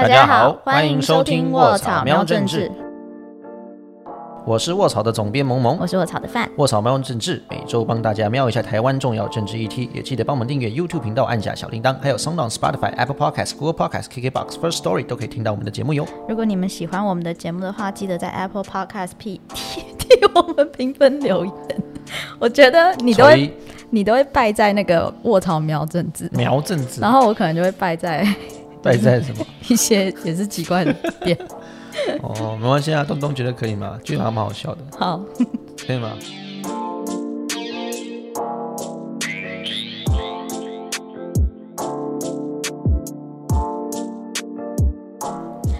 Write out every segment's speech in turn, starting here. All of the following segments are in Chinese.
大家好，欢迎收听卧草喵政治。我是卧草的总编萌萌，我是卧草的范。卧草喵政治每周帮大家瞄一下台湾重要政治议题，也记得帮我们订阅 YouTube 频道，按下小铃铛，还有 Sound on Spotify、Apple Podcasts、Google Podcasts、KKBox、First Story 都可以听到我们的节目哟。如果你们喜欢我们的节目的话，记得在 Apple Podcast P 替替我们评分留言。我觉得你都会你都会败在那个卧草苗政治，苗政治，然后我可能就会败在败在什么 一些也是奇怪的点。哦，没关系啊，东东觉得可以吗？觉得还蛮好笑的，好，可以吗？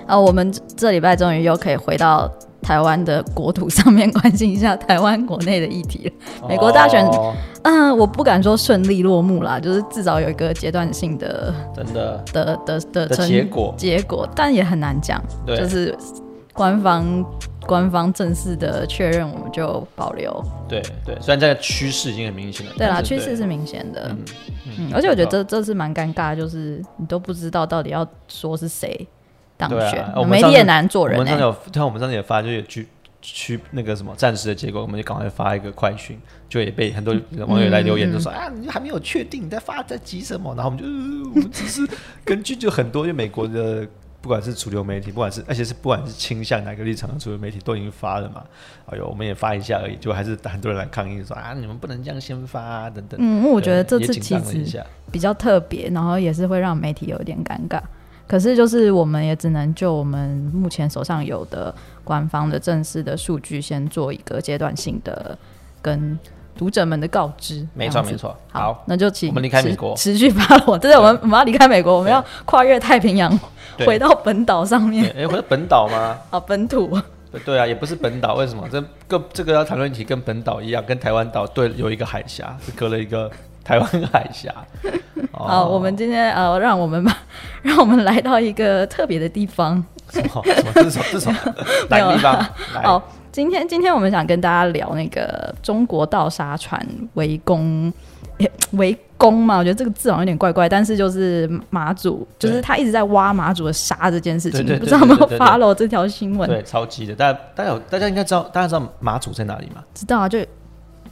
啊，我们这礼拜终于又可以回到台湾的国土上面，关心一下台湾国内的议题了。美国大选，嗯，我不敢说顺利落幕啦，就是至少有一个阶段性的，真的。的的的的结果。结果，但也很难讲，对。就是官方官方正式的确认，我们就保留。对对，虽然这个趋势已经很明显了，对啦，趋势是明显的，嗯嗯，而且我觉得这这是蛮尴尬，就是你都不知道到底要说是谁当对选啊，，我们也难做人哎、我们上次有，对啊，我们上次也发，就有去去那个什么暂时的结果，我们就赶快发一个快讯，就也被很多网友来留言，就说、啊，你还没有确定，你在发在急什么？然后我们就、呃、我们只是 根据就很多，就美国的。不管是主流媒体，不管是而且是不管是倾向哪个立场的主流媒体都已经发了嘛，哎呦，我们也发一下而已，就还是很多人来抗议说啊，你们不能这样先发啊，等等。嗯，我觉得这次其实比较特别，然后也是会让媒体有一点尴尬。可是就是我们也只能就我们目前手上有的官方的正式的数据，先做一个阶段性的跟读者们的告知。没错没错好好，那就请我们离开美国持续发我。对，我们我们要离开美国，我们要跨越太平洋，回到本岛上，面哎、回到本岛吗？啊，本土。对对啊，也不是本岛，为什么？这个这个要谈论起跟本岛一样，跟台湾岛对有一个海峡，是隔了一个台湾海峡。哦好，我们今天呃，让我们吧 让我们来到一个特别的地方。什么什么这是什么这是什么哪个地方？来好，今天今天我们想跟大家聊那个中国盗沙船围攻，围攻嘛，我觉得这个字好像有点怪怪，但是就是马祖，就是他一直在挖马祖的沙这件事情，不知道有没有 follow 这条新闻？对，超级的，大家大家有大家应该知道，大家知道马祖在哪里吗？知道啊，就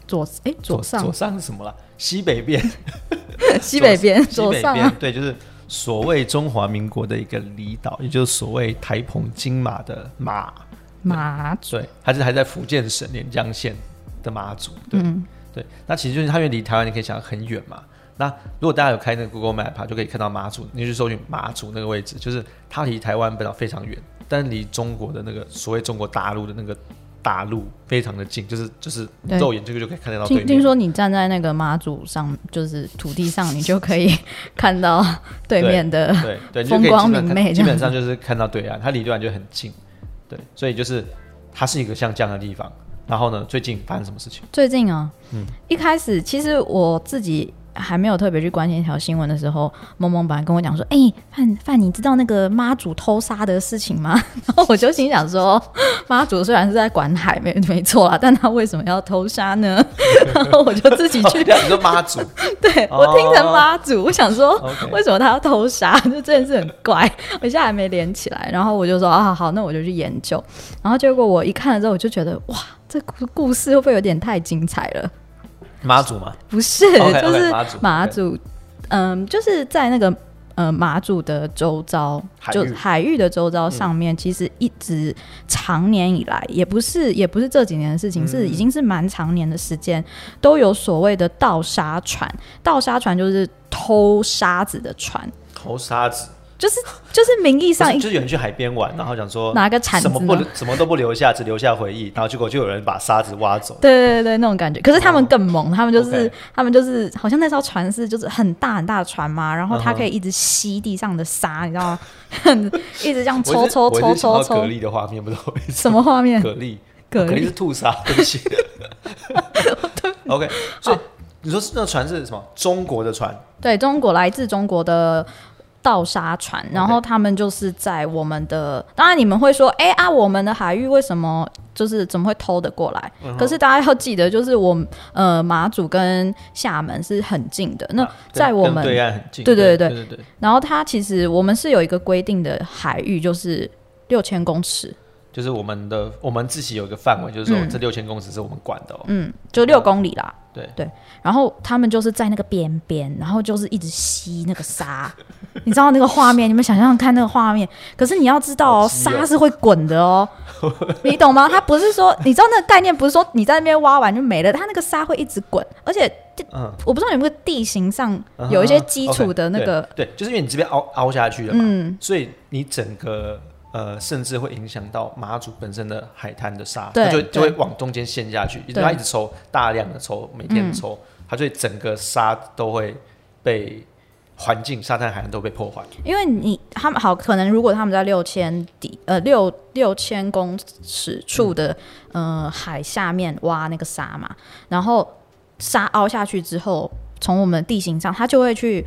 左哎左上左上是什么了？西北边，西北边 西北边左上啊，，对，就是所谓中华民国的一个离岛，也就是所谓台澎金马的马。马祖，对，还是还在福建省连江县的马祖，对、嗯对，那其实就是它因为离台湾你可以想很远嘛。那如果大家有开那个 Google Map 啊就可以看到马祖，你去搜寻马祖那个位置，就是它离台湾本岛非常远，但离中国的那个所谓中国大陆的那个大陆非常的近，就是就是肉眼这个就可以看得到对面。听听说你站在那个妈祖上，就是土地上，你就可以 看到对面的对对，你就可以风光基本看明媚，基本上就是看到对岸，它离对岸就很近，对，所以就是它是一个像这样的地方。然后呢，最近发生什么事情？最近啊，嗯一开始其实我自己还没有特别去关心一条新闻的时候，萌萌本来跟我讲说：“哎、范范，你知道那个妈祖偷沙的事情吗？” 然后我就心想说：“妈祖虽然是在管海，没没错啦，但他为什么要偷沙呢？” 然后我就自己去，哦你说妈祖 对我听成妈祖，我想说。为什么他要偷沙？就这件事很怪，我现在还没连起来。然后我就说啊，好，那我就去研究。然后结果我一看了之后，我就觉得哇，这故故事会不会有点太精彩了？妈祖吗，不是就是马祖马祖，嗯，就是在那个呃马祖的周遭，海就海域的周遭上面，其实一直长年以来，也不是也不是这几年的事情，嗯。是已经是蛮长年的时间，都有所谓的盗沙船。盗沙船就是偷沙子的船，偷沙子，就是就是名义上一就是有人去海边玩，然后想说拿个铲子什么不什么都不留下，只留下回忆，然后结果就有人把沙子挖走。对对对对，那种感觉。可是他们更猛，他们就是他们就是好像那艘船是就是很大很大的船嘛，然后它可以一直吸地上的沙，你知道吗？一直这样抽抽抽抽抽，蛤蜊的画面，不知道为什什么画面？蛤蜊，蛤蛤蜊是吐沙，对不起。OK，所以你说是那船是什么？中国的船，对中国来自中国的盗沙船，然后他们就是在我们的，当然你们会说，哎啊，我们的海域为什么就是怎么会偷得过来？嗯可是大家要记得，就是我们呃马祖跟厦门是很近的，那在我们对岸很近，对。对对对。然后它其实我们是有一个规定的海域，就是六千公尺，就是我们的我们自己有一个范围，就是说嗯。这六千公尺是我们管的哦。嗯，就六公里啦。对。对，然后他们就是在那个边边，然后就是一直吸那个沙，你知道那个画面，你们想象看那个画面。可是你要知道哦，哦。沙是会滚的哦，你懂吗？它不是说，你知道那个概念不是说你在那边挖完就没了，它那个沙会一直滚，而且嗯，我不知道有没有地形上有一些基础的那个，嗯对，对就是因为你这边凹凹下去了嘛，嗯，所以你整个呃，甚至会影响到马祖本身的海滩的沙，对它就会就会往中间陷下去，因为它一直抽大量的抽，每天嗯抽，它所以整个沙都会被环境沙滩海岸都被破坏。因为你他们好，可能如果他们在六千底呃六六千公尺处的、呃海下面挖那个沙嘛，然后沙凹下去之后，从我们地形上，它就会去，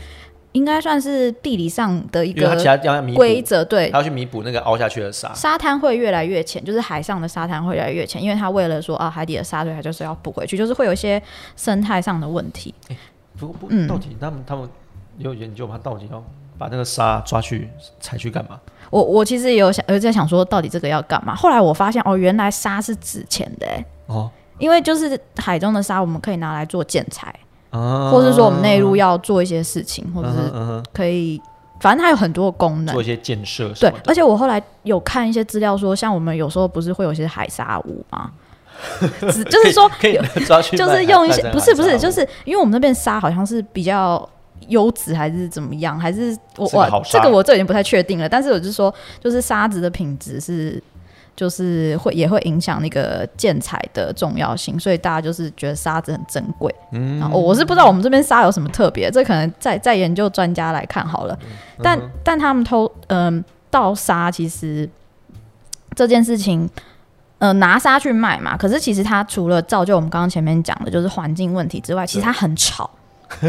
应该算是地理上的一个规则，对他。要去弥补那个凹下去的沙。沙滩会越来越浅，就是海上的沙滩会越来越浅，因为它为了说啊，海底的沙对它就是要补回去，就是会有一些生态上的问题。不过不嗯到底他们他们有研究吗？到底要把那个沙抓去采去干嘛？我我其实也有想，有在想说，到底这个要干嘛？后来我发现，哦，原来沙是值钱的、欸，哦，因为就是海中的沙，我们可以拿来做建材，啊或是说我们内陆要做一些事情，或者是可以，反正它有很多的功能做一。些建设对。而且我后来有看一些资料说，像我们有时候不是会有一些海沙屋吗？只就是说 就是用一些不是不是，就是因为我们那边沙好像是比较优质还是怎么样，还是我我这个我这已经不太确定了。但是我就说，就是沙子的品质是就是会也会影响那个建材的重要性，所以大家就是觉得沙子很珍贵。嗯然后我是不知道我们这边沙有什么特别，这可能再再研究专家来看好了。但但他们偷嗯、盗沙，其实这件事情。呃，拿沙去卖嘛，可是其实它除了造就我们刚刚前面讲的，就是环境问题之外，其实它很吵。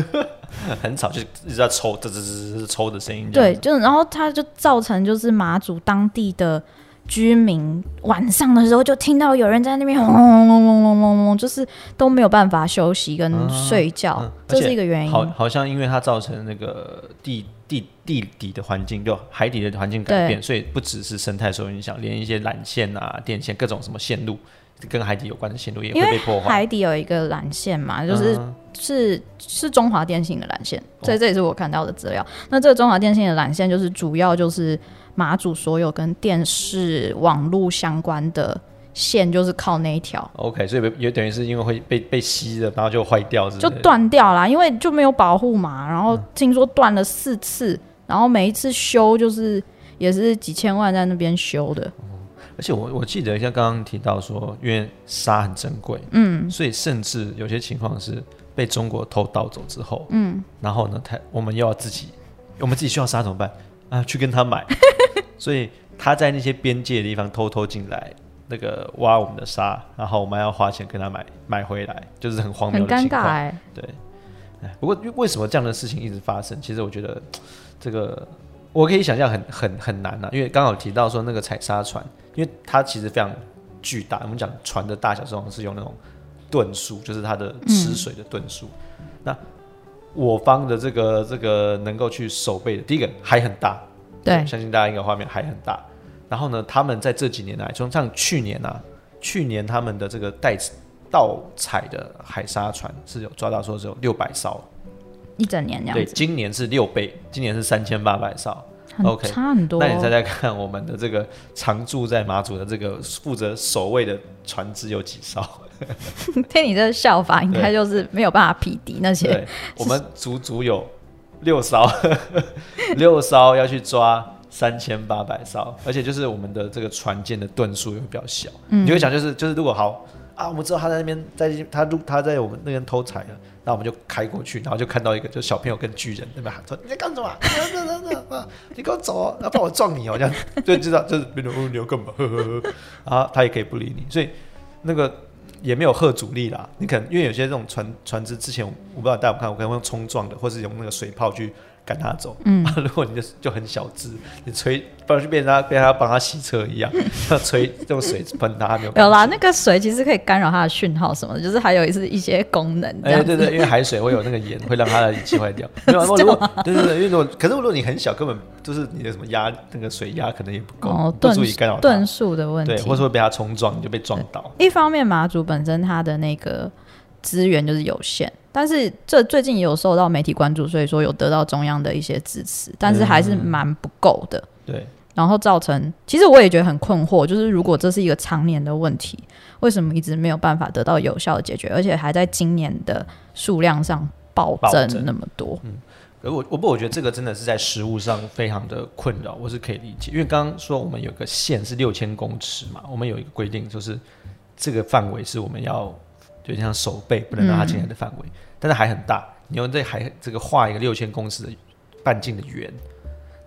很吵，就一直在抽，吱吱吱吱抽的声音。对，，就是然后它就造成就是马祖当地的居民晚上的时候就听到有人在那边轰隆隆隆隆就是都没有办法休息跟睡觉这是一个原因。好好像因为它造成那个地地地底的环境就海底的环境改变所以不只是生态受影响连一些缆线啊电线各种什么线路跟海底有关的线路也会被破坏。海底有一个缆线嘛就是是是中华电信的缆线所以这也是我看到的资料。那这个中华电信的缆线就是主要就是马祖所有跟电视网络相关的线，就是靠那一条 OK，所以也等于是因为会被被吸了，然后就坏掉就，断掉啦，因为就没有保护嘛。然后听说断了四次，然后每一次修就是也是几千万在那边修的。而且我我记得像刚刚提到说，因为沙很珍贵，嗯，所以甚至有些情况是被中国偷盗走之后，嗯，然后呢，他我们又要自己，我们自己需要沙怎么办啊？去跟他买，所以他在那些边界的地方偷偷进来，那个挖我们的沙，然后我们要花钱跟他买买回来，就是很荒谬很尴的情况。尬哎、对，哎，不过为什么这样的事情一直发生？其实我觉得这个我可以想象很很很难啊，因为刚好提到说那个采沙船，因为它其实非常巨大。我们讲船的大小，通常是用那种吨数，就是它的吃水的吨数。那我方的这个这个能够去守备的，第一个还很大，对，相信大家应该画面还很大。然后呢，他们在这几年来，从像去年啊，去年他们的这个带盗采的海沙船是有抓到说只有六百艘，一整年这对，样子，今年是六倍，今年是三千八百艘。OK，差很多。那你再再看，我们的这个常驻在马祖的这个负责守卫的船只有几艘？听你这个笑法，应该就是没有办法匹敌那些。对，我们足足有六艘，六艘要去抓三千八百艘，而且就是我们的这个船舰的吨数也会比较小。嗯你就会想，就是就是如果好啊，我们知道他在那边在他路他在我们那边偷采了，那我们就开过去，然后就看到一个就小朋友跟巨人在那边喊说你在干什么啊？啊你给我走哦，要不然我撞你哦，这样 就知道就是别人哦你要干嘛？呵呵呵，啊他也可以不理你，所以那个。也没有贺阻力啦，你可能因为有些这种船船只之前我不知道大家看，我可能会用冲撞的，或是用那个水泡去赶他走。嗯，啊 如果你就就很小只，你吹，不然就变成他变成他帮他洗车一样，要 吹用水喷他没有？有啦，那个水其实可以干扰他的讯号什么的，就是还有一是一些功能。哎，对对，因为海水会有那个盐，会让他的仪器坏掉。没有，如果对对对，因为如果可是如果你很小，根本就是你的什么压那个水压可能也不够，不足以干扰吨数的问题，对，或者会被他冲撞，你就被撞倒。一方面，马祖本身它的那个资源就是有限。但是这最近也有受到媒体关注，所以说有得到中央的一些支持，但是还是蛮不够的。对，然后造成，其实我也觉得很困惑，就是如果这是一个常年的问题，为什么一直没有办法得到有效的解决，而且还在今年的数量上暴增那么多？嗯，而我我不，我觉得这个真的是在食物上非常的困扰，我是可以理解，因为刚刚说我们有个线是六千公尺嘛，我们有一个规定，就是这个范围是我们要。就像手背不能让它进来的范围，但是海很大，你用这海这个画一个六千公尺的半径的圆，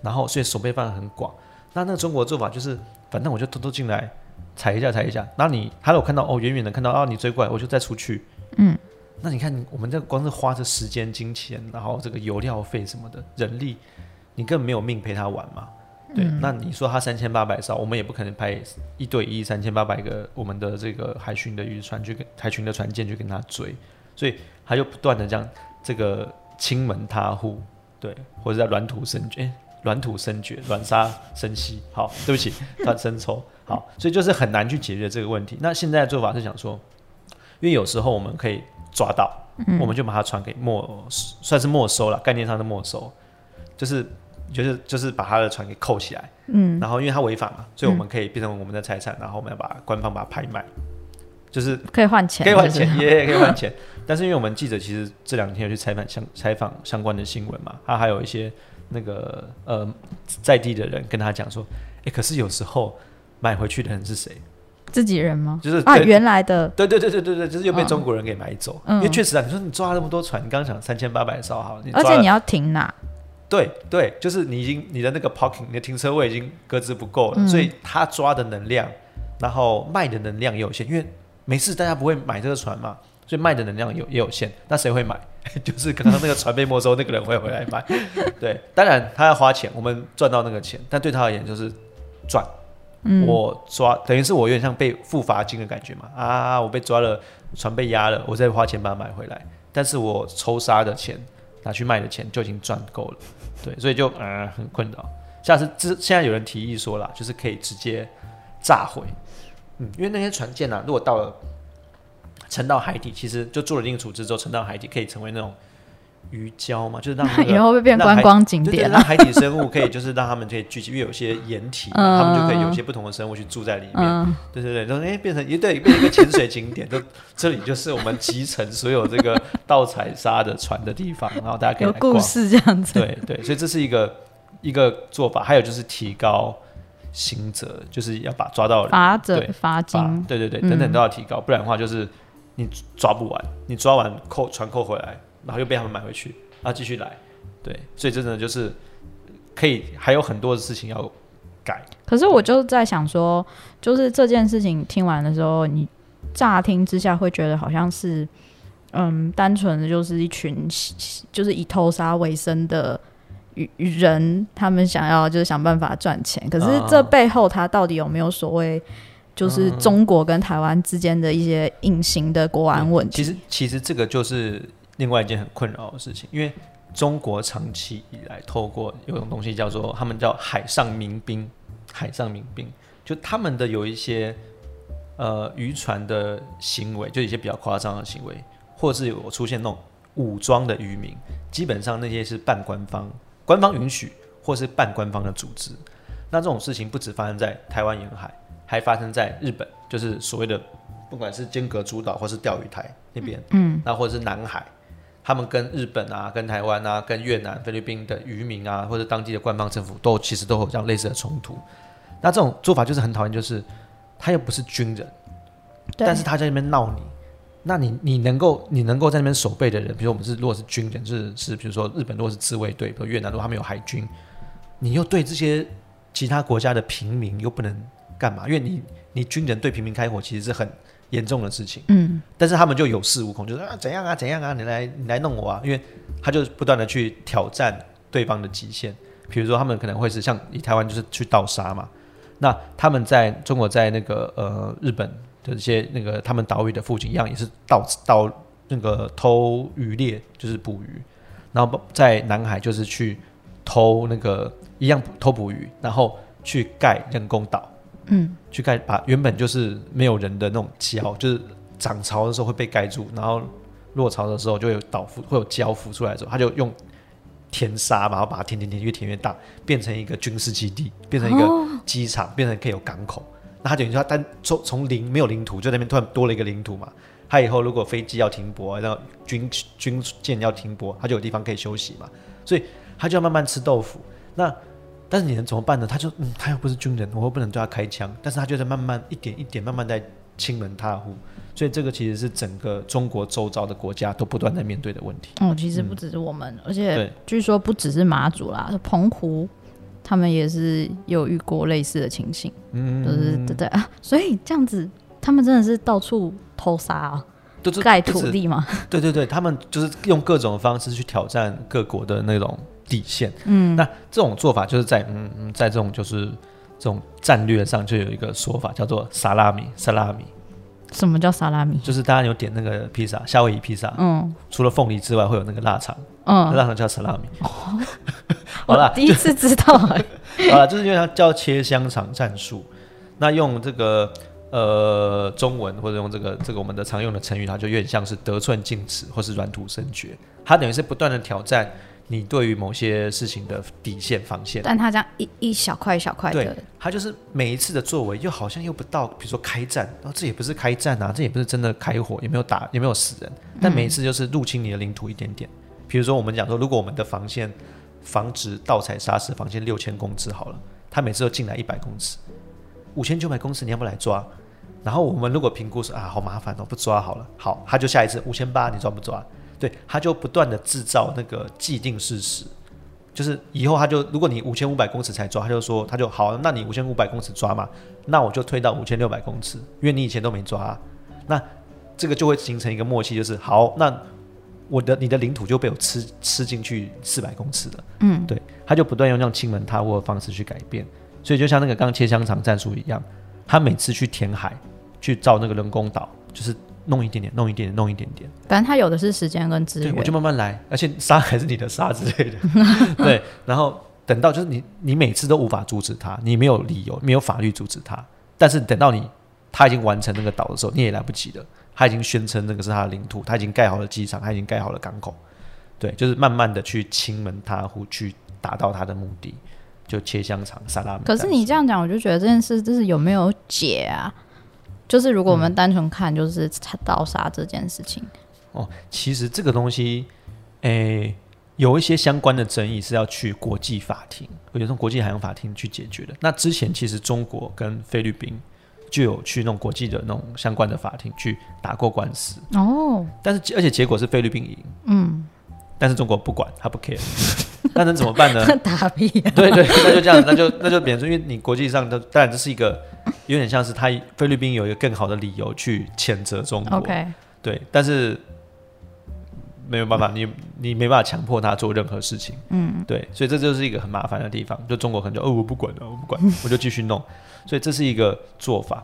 然后所以手背范围很广。那那个中国做法就是，反正我就偷偷进来踩一下踩一下，然后你还有看到哦远远的看到啊你追过来，我就再出去。嗯，那你看我们这光是花这时间金钱，然后这个油料费什么的人力，你根本没有命陪他玩嘛。对，那你说他三千八百艘，我们也不可能派一对一三千八百个我们的这个海巡的渔船去跟海巡的船舰去跟他追，所以他就不断的这样这个亲门踏户，对，或者在软土生绝，软土生绝，软沙生息。好，对不起，他生抽。好，所以就是很难去解决这个问题。那现在的做法是想说，因为有时候我们可以抓到，我们就把它船给没，算是没收了，概念上的没收，就是。就是就是把他的船给扣起来，嗯，然后因为他违法嘛，所以我们可以变成我们的财产，然后我们要把官方把它拍卖，就是可以换钱，可以换钱，也可以换钱。但是因为我们记者其实这两天有去采访相采访相关的新闻嘛，他还有一些那个呃在地的人跟他讲说，哎，可是有时候买回去的人是谁？自己人吗？就是啊，原来的，对对对对对对，就是又被中国人给买走。因为确实啊，你说你抓那么多船，你刚刚讲三千八百艘好，而且你要停哪？对对，就是你已经你的那个 parking，你的停车位已经搁置不够了，所以他抓的能量，然后卖的能量也有限，因为没事，大家不会买这个船嘛，所以卖的能量有也有限。那谁会买？就是刚刚那个船被没收，那个人会回来买。对，当然他要花钱，我们赚到那个钱，但对他而言就是赚。我抓等于是我有点像被付罚金的感觉嘛啊，我被抓了，船被压了，我再花钱把它买回来，但是我抽杀的钱拿去卖的钱就已经赚够了。对，所以就嗯很困扰。下次之现在有人提议说了，就是可以直接炸毁，嗯，因为那些船舰呢，如果到了沉到海底，其实就做了一定处置之后，沉到海底可以成为那种。鱼礁嘛，就是让 以后会变观光景点，让海底生物可以，就是让他们可以聚集，因为有些掩体，他们就可以有一些不同的生物去住在里面。对对对，然后哎，变成一对变成一个潜水景点，就这里就是我们集成所有这个 盗采沙的船的地方，然后大家可以有故事这样子。对对，所以这是一个一个做法，还有就是提高刑责，就是要把抓到罚则罚金，对对对，等等都要提高，不然的话就是你抓不完，你抓完扣船扣回来。然后又被他们买回去，然后继续来，对，所以真的就是可以还有很多的事情要改。可是我就在想说，就是这件事情听完的时候，你乍听之下会觉得好像是，嗯，单纯的就是一群就是以偷杀为生的人，他们想要就是想办法赚钱。可是这背后他到底有没有所谓，就是中国跟台湾之间的一些隐形的国安问题？其实，其实这个就是。另外一件很困扰的事情，因为中国长期以来透过有种东西叫做他们叫海上民兵，海上民兵就他们的有一些呃渔船的行为，就一些比较夸张的行为，或是有出现那种武装的渔民，基本上那些是半官方，官方允许或是半官方的组织。那这种事情不止发生在台湾沿海，还发生在日本，就是所谓的不管是间隔主岛或是钓鱼台那边，嗯，那或者是南海。他们跟日本啊、跟台湾啊、跟越南、菲律宾的渔民啊，或者当地的官方政府，都其实都有这样类似的冲突。那这种做法就是很讨厌，就是他又不是军人，但是他在那边闹你，那你你能够你能够在那边守备的人，比如我们是如果是军人，是是比如说日本如果是自卫队，比如越南如果他们有海军，你又对这些其他国家的平民又不能干嘛？因为你你军人对平民开火，其实是很。严重的事情，嗯，但是他们就有恃无恐，就是啊怎样啊怎样啊，你来你来弄我啊，因为他就不断的去挑战对方的极限。比如说，他们可能会是像以台湾就是去盗沙嘛，那他们在中国在那个呃日本的一些那个他们岛屿的附近一样，也是盗盗那个偷渔猎，就是捕鱼。然后在南海就是去偷那个一样偷捕鱼，然后去盖人工岛，嗯，去盖把原本就是没有人的那种礁，就是涨潮的时候会被盖住，然后落潮的时候就会有岛浮会有礁浮出来的时候，他就用填沙，然后把它填填填越填越大，变成一个军事基地，变成一个机场，变成可以有港口。那他等于说他从从零没有领土，就那边突然多了一个领土嘛。他以后如果飞机要停泊，然后军军舰要停泊，他就有地方可以休息嘛。所以他就要慢慢吃豆腐。那但是你能怎么办呢？他就嗯，他又不是军人，我又不能对他开枪。但是他就在慢慢一点一点慢慢在亲门踏户。所以这个其实是整个中国周遭的国家都不断在面对的问题。哦，其实不只是我们，而且据说不只是马祖啦，澎湖他们也是有遇过类似的情形，嗯，就是对对啊，所以这样子他们真的是到处偷杀啊，盖土地嘛，对对对，他们就是用各种方式去挑战各国的那种底线。嗯，那这种做法就是在嗯嗯，在这种就是这种战略上就有一个说法叫做萨拉米，萨拉米什么叫萨拉米？就是大家有点那个披萨，夏威夷披萨，嗯除了凤梨之外会有那个腊肠，那嗯，腊肠叫萨拉米。好我啦，第一次知道哎、好了，就是因为它叫切香肠战术。那用这个呃中文或者用这个这个我们的常用的成语，它就有点像是得寸进尺或是软土生绝。它等于是不断的挑战你对于某些事情的底线防线。但他这样一一小块一小块对的，，他就是每一次的作为，又好像又不到，比如说开战，然后这也不是开战啊，这也不是真的开火，也没有打，也没有死人，但每一次就是入侵你的领土一点点。比如说我们讲说，如果我们的防线防止盗采砂石防线六千公尺好了，他每次都进来一百公尺，五千九百公尺你要不要来抓？然后我们如果评估说啊，好麻烦哦，不抓好了，好，他就下一次五千八，你抓不抓？对，他就不断的制造那个既定事实，就是以后他就，如果你五千五百公尺才抓，他就说他就好，那你五千五百公尺抓嘛，那我就推到五千六百公尺，因为你以前都没抓、啊，那这个就会形成一个默契，就是好，那我的你的领土就被我吃吃进去四百公尺了，嗯，对，他就不断用这样亲门踏户的方式去改变，所以就像那个刚切香肠战术一样，他每次去填海去造那个人工岛，就是弄一点点，弄一点点，弄一点点。反正他有的是时间跟资对，源，我就慢慢来，而且沙还是你的沙之类的，对，然后等到就是你，你每次都无法阻止他，你没有理由，没有法律阻止他，但是等到你他已经完成那个岛的时候，你也来不及了，他已经宣称那个是他的领土，他已经盖好了机场，他已经盖好了港口，对，就是慢慢的去亲门踏户，去达到他的目的，就切香肠、沙拉米。可是你这样讲，我就觉得这件事就是有没有解啊？就是如果我嗯。们单纯看就是盗杀这件事情，哦，其实这个东西，诶、有一些相关的争议是要去国际法庭，有这种国际海洋法庭去解决的。那之前其实中国跟菲律宾就有去那种国际的那种相关的法庭去打过官司，哦，但是而且结果是菲律宾赢，嗯，但是中国不管，他不 care，那能怎么办呢？打屁、啊，对对，那就这样，那就那就变成说，因为你国际上的，当然这是一个有点像是他菲律宾有一个更好的理由去谴责中国 OK，对，但是没有办法，你你没办法强迫他做任何事情，嗯，对，所以这就是一个很麻烦的地方。就中国可能就哦，我不管了，我不管，我就继续弄，所以这是一个做法。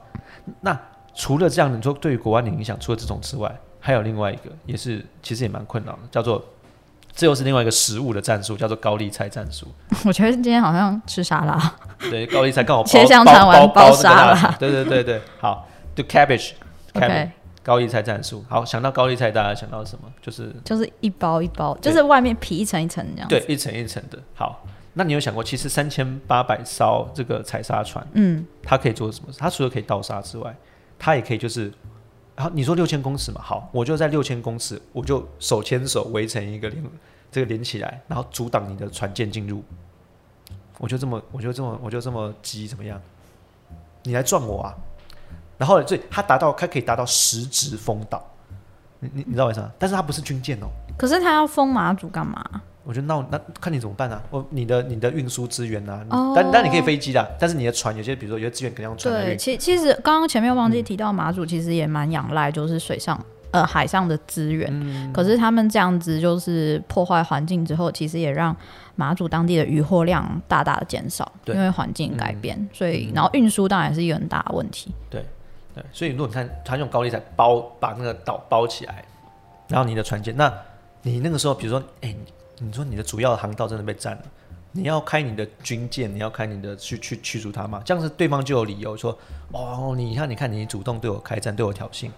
那除了这样，你说对于国外的影响，除了这种之外，还有另外一个，也是其实也蛮困扰的，叫做这又是另外一个食物的战术，叫做高丽菜战术。我觉得今天好像吃沙拉，对，高丽菜刚好 切香肠完包沙拉对对对对，好，就 cabbage cabbage OK，高丽菜战术。好，想到高丽菜，大家想到什么？就是就是一包一包，就是外面皮一层一层这样。对，，一层一层的。好，那你有想过，其实三千八百艘这个采砂船，嗯，它可以做什么？它除了可以倒沙之外，它也可以就是，好，你说六千公尺嘛，好，我就在六千公尺，我就手牵手围成一个连，这个连起来，然后阻挡你的船舰进入。我就这么，我就这么，我就这么急，怎么样？你来撞我啊！然后，所以它达到，它可以达到十指封岛。你你你知道为什么？但是它不是军舰哦。可是他要封马祖干嘛？我觉得那那看你怎么办啊？我你的你的运输资源啊，哦。但但你可以飞机的，但是你的船有些比如说有些资源肯定要船来对，其其实刚刚前面忘记提到马祖，其实也蛮仰赖就是水上呃海上的资源。嗯。可是他们这样子就是破坏环境之后，其实也让马祖当地的渔获量大大的减少，对。因为环境改变，所以然后运输当然是一个很大的问题。对对，所以如果你看他用高利贷包把那个岛包起来，然后你的船舰，那你那个时候，比如说，哎、你你说你的主要的航道真的被占了，你要开你的军舰，你要开你的去去驱逐他嘛？这样子对方就有理由说，哦，你看，你看，你主动对我开战，对我挑衅，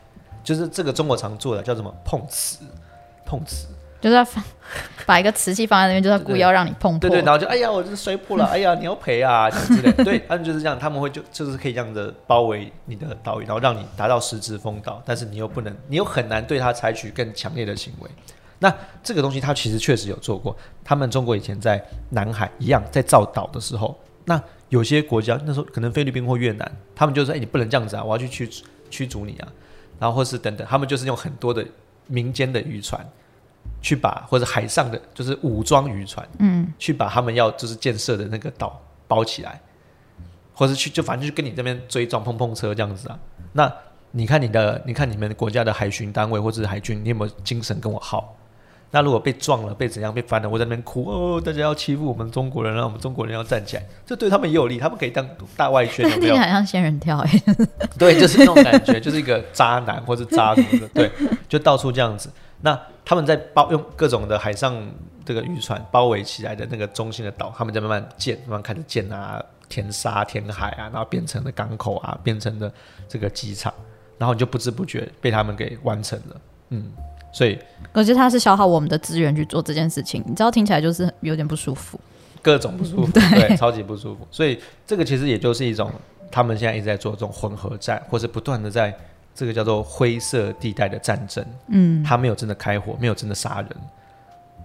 就是这个中国常做的叫什么碰瓷，碰瓷。就是要放把一个瓷器放在那边，就是要故意要让你碰破。对对，然后就哎呀，我这摔破了，哎呀，你要赔啊，这样之类。对，他们就是这样，他们会就就是可以这样的包围你的岛屿，然后让你达到实质封岛，但是你又不能，你又很难对他采取更强烈的行为。那这个东西，他其实确实有做过。他们中国以前在南海一样在造岛的时候，那有些国家那时候可能菲律宾或越南，他们就说：“哎、你不能这样子啊，我要去驱驱逐你啊。”然后或是等等，他们就是用很多的民间的渔船。去把或者海上的就是武装渔船，嗯，去把他们要就是建设的那个岛包起来，或者去就反正就跟你这边追撞碰碰车这样子啊。那你看你的，你看你们国家的海巡单位或者是海军，你有没有精神跟我耗？那如果被撞了，被怎样被翻了，我在那边哭哦，大家要欺负我们中国人，让我们中国人要站起来，这对他们也有利，他们可以当大外宣，有没有听起？来像仙人跳哎、对，就是那种感觉，就是一个渣男或是渣什么的，对，就到处这样子。那他们在包用各种的海上这个渔船包围起来的那个中心的岛，他们在慢慢建，慢慢开始建啊，填沙、填海啊，然后变成了港口啊，变成了这个机场，然后你就不知不觉被他们给完成了，嗯，所以可是他是消耗我们的资源去做这件事情，你知道听起来就是有点不舒服。各种不舒服，对，超级不舒服。所以这个其实也就是一种他们现在一直在做这种混合战，或是不断的在这个叫做灰色地带的战争。嗯，他没有真的开火，没有真的杀人，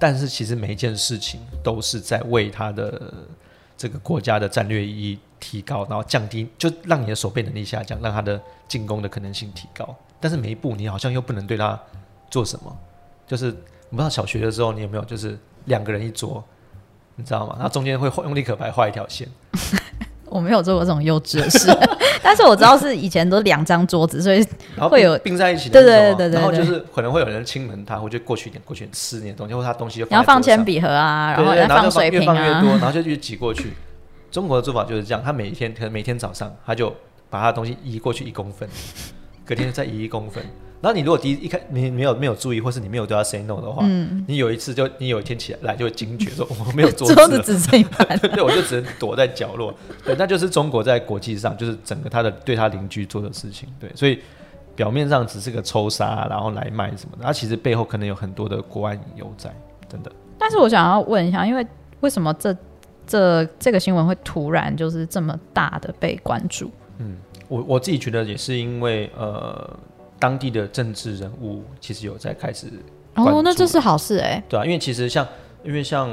但是其实每一件事情都是在为他的这个国家的战略意义提高，然后降低，就让你的守备能力下降，让他的进攻的可能性提高。但是每一步你好像又不能对他做什么，就是我不知道小学的时候你有没有，就是两个人一桌。你知道吗？然后中间会用立可白画一条线，我没有做过这种幼稚的事，但是我知道是以前都两张桌子，所以会有并在一起对对对对对然后就是可能会有人亲门他，或者过去一点，过去一点吃你的东西，或者他东西就你要放铅笔，盒啊，然后再然后就水瓶越放越多，啊，然后就去挤过去。中国的做法就是这样，他每一天可能每天早上他就把他的东西移过去一公分，隔天再移一公分。然后你如果第一一开你没有没有注意，或是你没有对他 say no 的话，你有一次就你有一天起来就会惊觉说我没有桌嗯桌子只剩一半。对，我就只能躲在角落。对，那就是中国在国际上，就是整个他的对他邻居做的事情。对，所以表面上只是个抽杀，然后来卖什么的，它其实背后可能有很多的国安隐忧在，真的。但是我想要问一下，因为为什么这这这个新闻会突然就是这么大的被关注？嗯我我自己觉得也是因为呃，当地的政治人物其实有在开始哦，那这是好事哎、对啊，因为其实像，因为像，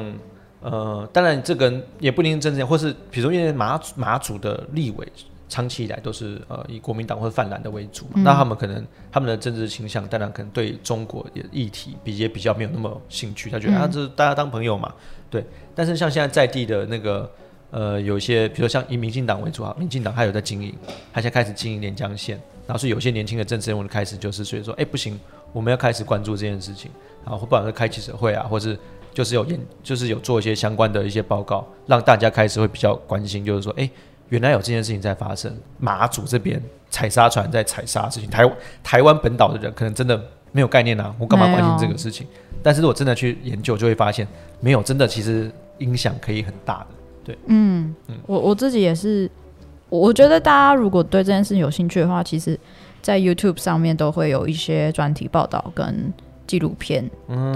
呃，当然这个也不一定政治，或是比如说因为马祖马祖的立委长期以来都是呃以国民党或者泛蓝的为主嘛，那他们可能他们的政治倾向，当然可能对中国也议题比也比较没有那么兴趣，他觉得、啊这是大家当朋友嘛，对。但是像现在在地的那个呃有一些，比如说像以民进党为主啊，民进党他有在经营，他现在开始经营连江县，然后是有些年轻的政治人物开始就是所以说，哎、不行，我们要开始关注这件事情。然后不管是开记者会啊，或是就是有研，就是有做一些相关的一些报告，让大家开始会比较关心，就是说，哎，原来有这件事情在发生，马祖这边采砂船在采砂事情，台台湾本岛的人可能真的没有概念啊，我干嘛关心这个事情？但是如果真的去研究，就会发现没有，真的其实影响可以很大的。我我自己也是，我我觉得大家如果对这件事情有兴趣的话，其实，在 YouTube 上面都会有一些专题报道跟纪录片，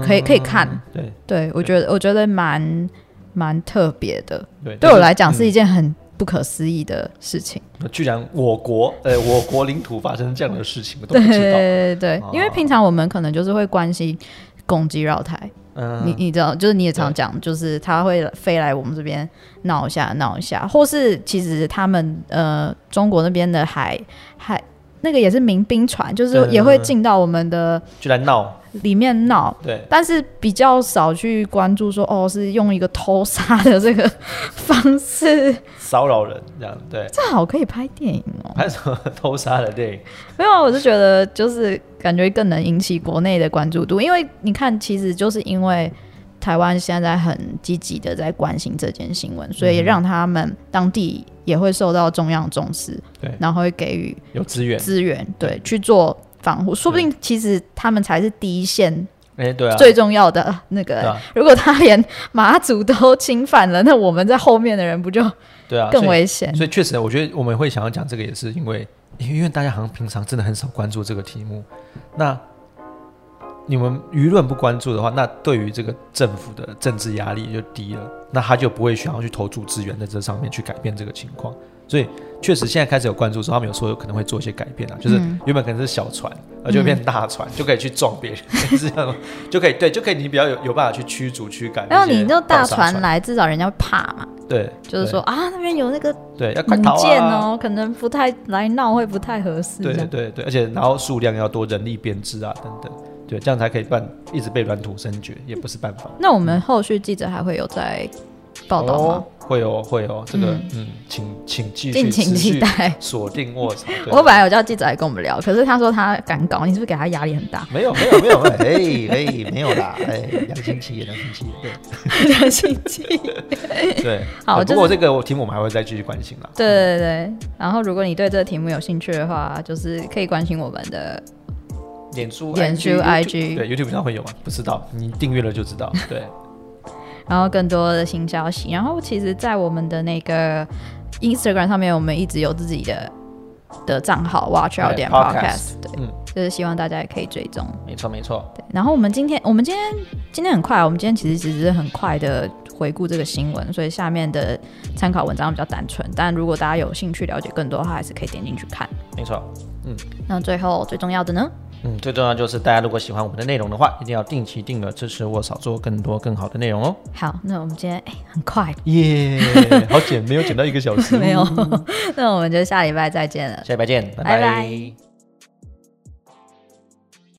可以可以看。对对我觉得我觉得蛮蛮特别的，对，对我来讲是一件很不可思议的事情。嗯居然我国呃我国领土发生这样的事情，我都对不知道。对 对，哦因为平常我们可能就是会关心攻击绕台，嗯，你你知道，就是你也常讲，就是他会飞来我们这边闹一下闹一下，或是其实他们呃中国那边的海海那个也是民兵船，就是也会进到我们的居然闹，里面闹。对，但是比较少去关注说，哦，是用一个偷杀的这个方式，骚扰人这样，对，这好可以拍电影哦。拍什么偷杀的电影？没有，我是觉得就是感觉更能引起国内的关注度，因为你看，其实就是因为台湾现在很积极的在关心这件新闻，所以让他们当地也会受到中央重视，对然后会给予有资源，资源，对，去做防护。说不定其实他们才是第一线哎，对啊，最重要的那个。啊，如果他连马祖都侵犯了，那我们在后面的人不就对啊，更危险？所以确实，我觉得我们会想要讲这个，也是因为因为大家好像平常真的很少关注这个题目。那你们舆论不关注的话，那对于这个政府的政治压力就低了，那他就不会想要去投注资源在这上面去改变这个情况。所以确实现在开始有关注之后，他们有时候有可能会做一些改变啊，就是嗯原本可能是小船，而就会变大船，就可以去撞别人，是这样？就可以对，就可以你比较有有办法去驱逐驱赶。然后你那大船船，来，至少人家会怕嘛，对，就是说啊，那边有那个对，要快母逃哦，可能不太来闹，会不太合适。对对对，而且然后数量要多，人力编制啊等等，对，这样才可以办一直被软土生绝，也不是办法。那我们后续记者还会有在报道吗？哦会哦会哦，这个嗯嗯，请请继续敬请期待。锁定卧槽。我本来有叫记者来跟我们聊，可是他说他赶稿，你是不是给他压力很大？没有没有没有，哎哎没有啦，哎，两星期两星期，对两星期。对。好不过这个我题目我们还会再继续关心啦。对对对，然后如果你对这个题目有兴趣的话，就是可以关心我们的脸书、脸书 YouTube IG 对 YouTube 上会有吗？不知道，你订阅了就知道。对，然后更多的新消息。然后其实，在我们的那个 Instagram 上面，我们一直有自己的的账号 Watch Out 点 Podcast Podcast，对，嗯就是希望大家也可以追踪。没错没错。对，然后我们今天，我们今天今天很快，我们今天其实只是很快的回顾这个新闻，所以下面的参考文章比较单纯。但如果大家有兴趣了解更多的话，还是可以点进去看。没错，嗯那最后最重要的呢？嗯，最重要就是大家如果喜欢我们的内容的话，一定要定期定额支持我，少做更多更好的内容哦。好，那我们今天哎很快，耶、好剪，没有剪到一个小时，没有，那我们就下礼拜再见了。下礼拜见，拜。拜拜